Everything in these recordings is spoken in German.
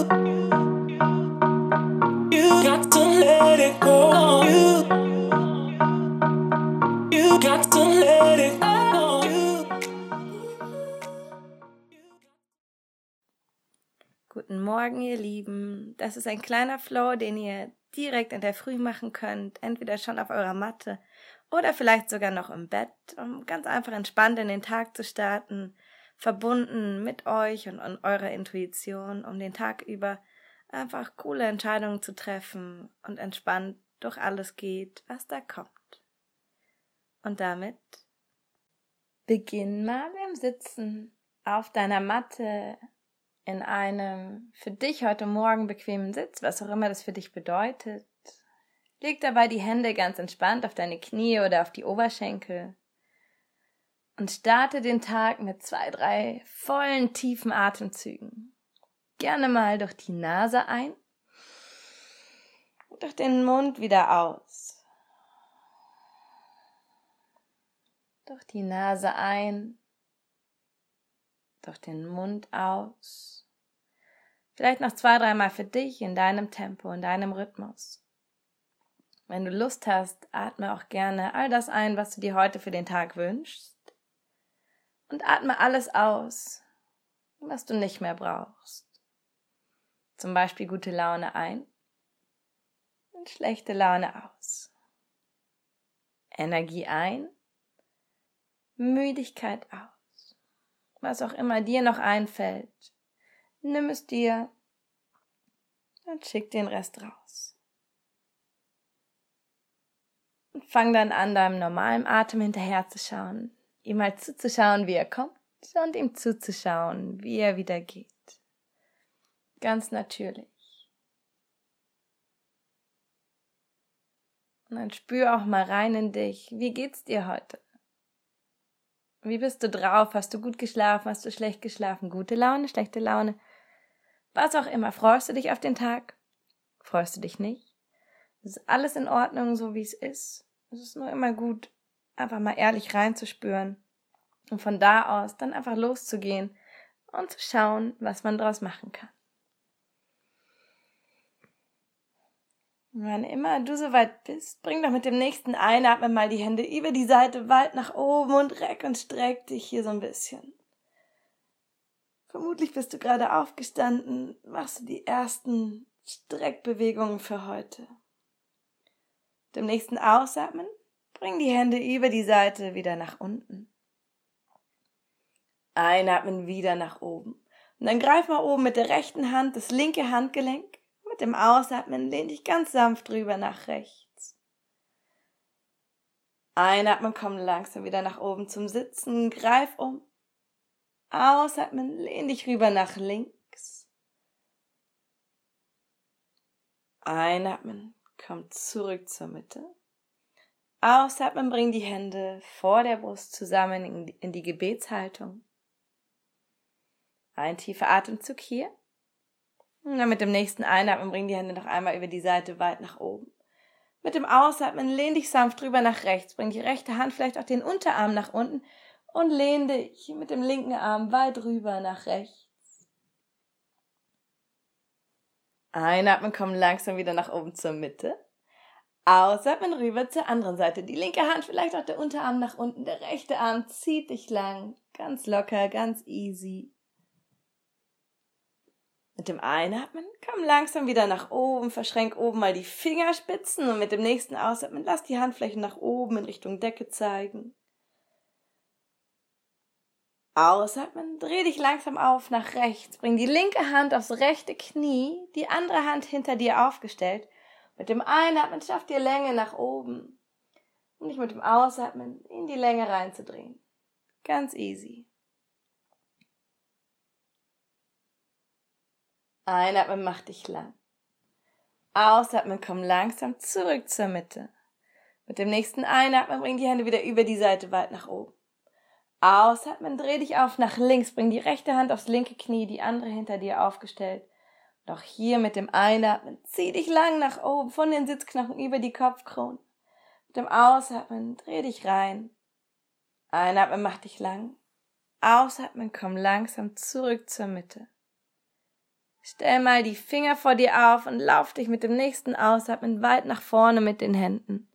Guten Morgen, ihr Lieben. Das ist ein kleiner Flow, den ihr direkt in der Früh machen könnt, entweder schon auf eurer Matte oder vielleicht sogar noch im Bett, um ganz einfach entspannt in den Tag zu starten, verbunden mit euch und, und eurer Intuition, um den Tag über einfach coole Entscheidungen zu treffen und entspannt durch alles geht, was da kommt. Und damit beginn mal im Sitzen auf deiner Matte in einem für dich heute Morgen bequemen Sitz, was auch immer das für dich bedeutet. Leg dabei die Hände ganz entspannt auf deine Knie oder auf die Oberschenkel und starte den Tag mit zwei, drei vollen, tiefen Atemzügen. Gerne mal durch die Nase ein und durch den Mund wieder aus. Durch die Nase ein, durch den Mund aus. Vielleicht noch zwei, dreimal für dich in deinem Tempo, in deinem Rhythmus. Wenn du Lust hast, atme auch gerne all das ein, was du dir heute für den Tag wünschst. Und atme alles aus, was du nicht mehr brauchst. Zum Beispiel gute Laune ein und schlechte Laune aus. Energie ein, Müdigkeit aus. Was auch immer dir noch einfällt, nimm es dir und schick den Rest raus. Und fang dann an, deinem normalen Atem hinterherzuschauen, ihm mal zuzuschauen, wie er kommt und ihm zuzuschauen, wie er wieder geht. Ganz natürlich. Und dann spür auch mal rein in dich. Wie geht's dir heute? Wie bist du drauf? Hast du gut geschlafen? Hast du schlecht geschlafen? Gute Laune, schlechte Laune? Was auch immer. Freust du dich auf den Tag? Freust du dich nicht? Ist alles in Ordnung, so wie es ist. Es ist nur immer gut, einfach mal ehrlich reinzuspüren und von da aus dann einfach loszugehen und zu schauen, was man daraus machen kann. Wann immer du soweit bist, bring doch mit dem nächsten Einatmen mal die Hände über die Seite weit nach oben und reck und streck dich hier so ein bisschen. Vermutlich bist du gerade aufgestanden, machst du die ersten Streckbewegungen für heute. Dem nächsten Ausatmen bring die Hände über die Seite wieder nach unten. Einatmen wieder nach oben. Und dann greif mal oben mit der rechten Hand das linke Handgelenk mit dem Ausatmen lehn dich ganz sanft rüber nach rechts. Einatmen, komm langsam wieder nach oben zum Sitzen, greif um. Ausatmen, lehn dich rüber nach links. Einatmen, komm zurück zur Mitte. Ausatmen, bring die Hände vor der Brust zusammen in die Gebetshaltung. Ein tiefer Atemzug hier. Und dann mit dem nächsten Einatmen bring die Hände noch einmal über die Seite weit nach oben. Mit dem Ausatmen lehn dich sanft drüber nach rechts. Bring die rechte Hand vielleicht auch den Unterarm nach unten und lehn dich mit dem linken Arm weit rüber nach rechts. Einatmen, komm langsam wieder nach oben zur Mitte. Ausatmen rüber zur anderen Seite. Die linke Hand, vielleicht auch der Unterarm nach unten. Der rechte Arm zieht dich lang. Ganz locker, ganz easy. Mit dem Einatmen komm langsam wieder nach oben, verschränk oben mal die Fingerspitzen und mit dem nächsten Ausatmen lass die Handflächen nach oben in Richtung Decke zeigen. Ausatmen, dreh dich langsam auf nach rechts, bring die linke Hand aufs rechte Knie, die andere Hand hinter dir aufgestellt. Mit dem Einatmen schaff dir Länge nach oben, um dich mit dem Ausatmen in die Länge reinzudrehen. Ganz easy. Einatmen, mach dich lang. Ausatmen, komm langsam zurück zur Mitte. Mit dem nächsten Einatmen bring die Hände wieder über die Seite weit nach oben. Ausatmen, dreh dich auf nach links, bring die rechte Hand aufs linke Knie, die andere hinter dir aufgestellt. Auch hier mit dem Einatmen, zieh dich lang nach oben, von den Sitzknochen über die Kopfkrone. Mit dem Ausatmen, dreh dich rein. Einatmen, mach dich lang. Ausatmen, komm langsam zurück zur Mitte. Stell mal die Finger vor dir auf und lauf dich mit dem nächsten Ausatmen weit nach vorne mit den Händen.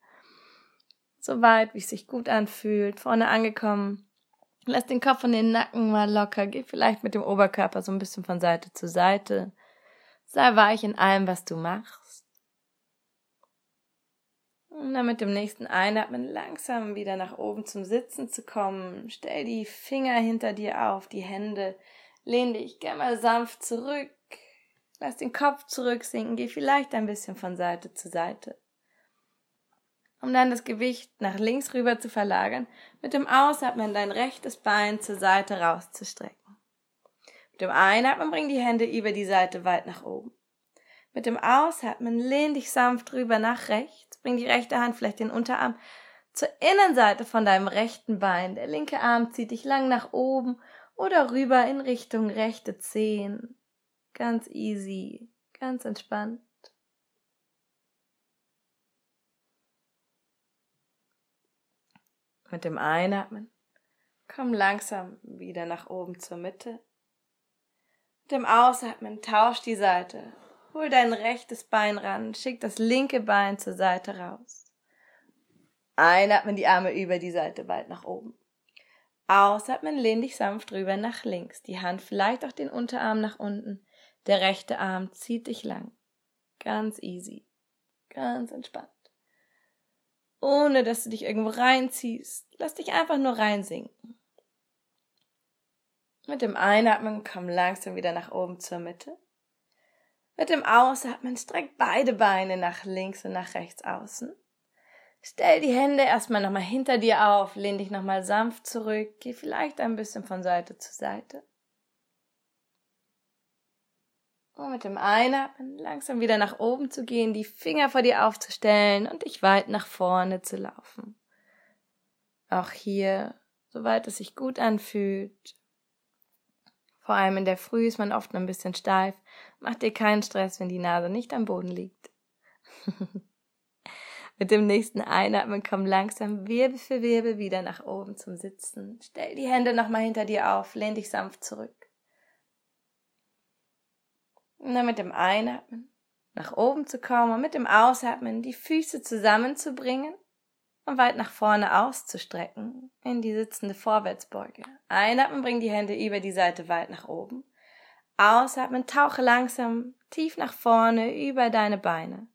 So weit, wie es sich gut anfühlt, vorne angekommen. Lass den Kopf und den Nacken mal locker. Geh vielleicht mit dem Oberkörper so ein bisschen von Seite zu Seite. Sei weich in allem, was du machst. Und dann mit dem nächsten Einatmen langsam wieder nach oben zum Sitzen zu kommen. Stell die Finger hinter dir auf, die Hände. Lehn dich gerne mal sanft zurück. Lass den Kopf zurücksinken. Geh vielleicht ein bisschen von Seite zu Seite. Um dann das Gewicht nach links rüber zu verlagern, mit dem Ausatmen dein rechtes Bein zur Seite rauszustrecken. Mit dem Einatmen bring die Hände über die Seite weit nach oben. Mit dem Ausatmen lehn dich sanft rüber nach rechts. Bring die rechte Hand, vielleicht den Unterarm, zur Innenseite von deinem rechten Bein. Der linke Arm zieht dich lang nach oben oder rüber in Richtung rechte Zehen. Ganz easy, ganz entspannt. Mit dem Einatmen komm langsam wieder nach oben zur Mitte. Dem Ausatmen tausch die Seite Hol dein rechtes Bein ran, schick das linke Bein zur Seite raus. Einatmen die Arme über die Seite weit nach oben. Ausatmen, lehn dich sanft rüber nach links. Die Hand vielleicht auch den Unterarm nach unten. Der rechte Arm zieht dich lang. Ganz easy. Ganz entspannt. Ohne dass du dich irgendwo reinziehst. Lass dich einfach nur reinsinken. Mit dem Einatmen komm langsam wieder nach oben zur Mitte. Mit dem Ausatmen streck beide Beine nach links und nach rechts außen. Stell die Hände erstmal nochmal hinter dir auf, lehn dich nochmal sanft zurück, geh vielleicht ein bisschen von Seite zu Seite. Und mit dem Einatmen langsam wieder nach oben zu gehen, die Finger vor dir aufzustellen und dich weit nach vorne zu laufen. Auch hier, soweit es sich gut anfühlt, vor allem in der Früh ist man oft ein bisschen steif. Mach dir keinen Stress, wenn die Nase nicht am Boden liegt. Mit dem nächsten Einatmen komm langsam Wirbel für Wirbel wieder nach oben zum Sitzen. Stell die Hände nochmal hinter dir auf, lehn dich sanft zurück. Und dann mit dem Einatmen nach oben zu kommen und mit dem Ausatmen die Füße zusammenzubringen und weit nach vorne auszustrecken in die sitzende Vorwärtsbeuge. Einatmen, bring die Hände über die Seite weit nach oben. Ausatmen, tauche langsam tief nach vorne über deine Beine.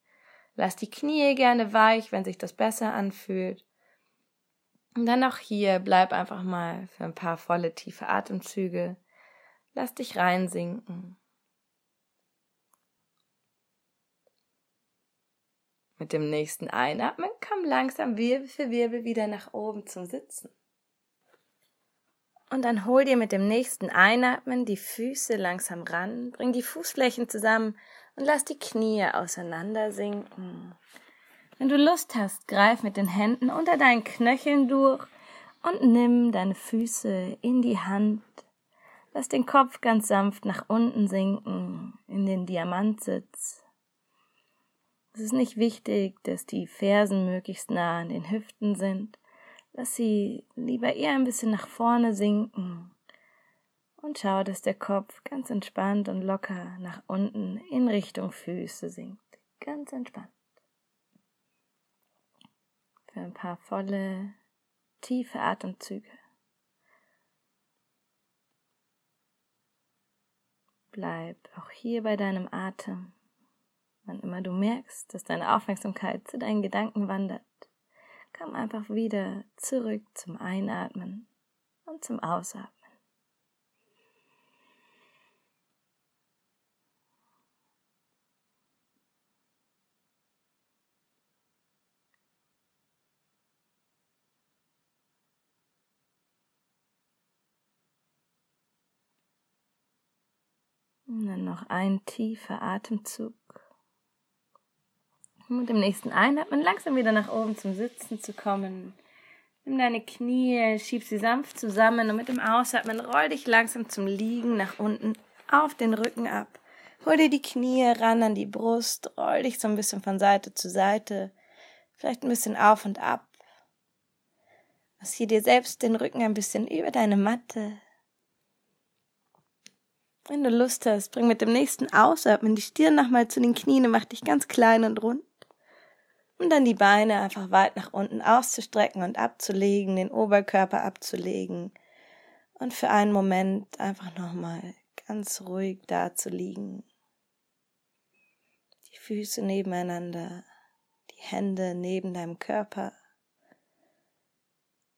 Lass die Knie gerne weich, wenn sich das besser anfühlt. Und dann auch hier bleib einfach mal für ein paar volle tiefe Atemzüge. Lass dich reinsinken. Mit dem nächsten Einatmen komm langsam Wirbel für Wirbel wieder nach oben zum Sitzen. Und dann hol dir mit dem nächsten Einatmen die Füße langsam ran, bring die Fußflächen zusammen und lass die Knie auseinander sinken. Wenn du Lust hast, greif mit den Händen unter deinen Knöcheln durch und nimm deine Füße in die Hand. Lass den Kopf ganz sanft nach unten sinken in den Diamantsitz. Es ist nicht wichtig, dass die Fersen möglichst nah an den Hüften sind. Lass sie lieber eher ein bisschen nach vorne sinken. Und schau, dass der Kopf ganz entspannt und locker nach unten in Richtung Füße sinkt. Ganz entspannt. Für ein paar volle, tiefe Atemzüge. Bleib auch hier bei deinem Atem. Wann immer du merkst, dass deine Aufmerksamkeit zu deinen Gedanken wandert, komm einfach wieder zurück zum Einatmen und zum Ausatmen. Und dann noch ein tiefer Atemzug. Und mit dem nächsten Einatmen langsam wieder nach oben zum Sitzen zu kommen. Nimm deine Knie, schieb sie sanft zusammen und mit dem Ausatmen roll dich langsam zum Liegen nach unten auf den Rücken ab. Hol dir die Knie ran an die Brust, roll dich so ein bisschen von Seite zu Seite, vielleicht ein bisschen auf und ab. Massier dir selbst den Rücken ein bisschen über deine Matte. Wenn du Lust hast, bring mit dem nächsten Ausatmen die Stirn nochmal zu den Knien und mach dich ganz klein und rund. Und dann die Beine einfach weit nach unten auszustrecken und abzulegen, den Oberkörper abzulegen. Und für einen Moment einfach nochmal ganz ruhig da zu liegen. Die Füße nebeneinander, die Hände neben deinem Körper.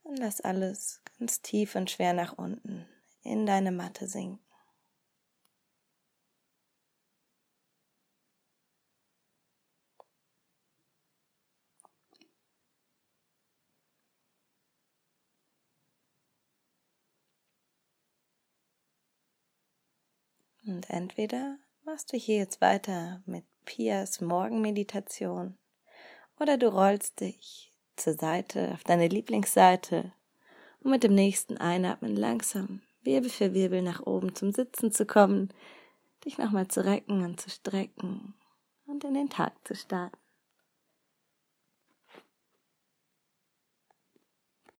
Und lass alles ganz tief und schwer nach unten in deine Matte sinken. Und entweder machst du hier jetzt weiter mit Pias Morgenmeditation oder du rollst dich zur Seite auf deine Lieblingsseite, um mit dem nächsten Einatmen langsam Wirbel für Wirbel nach oben zum Sitzen zu kommen, dich nochmal zu recken und zu strecken und in den Tag zu starten.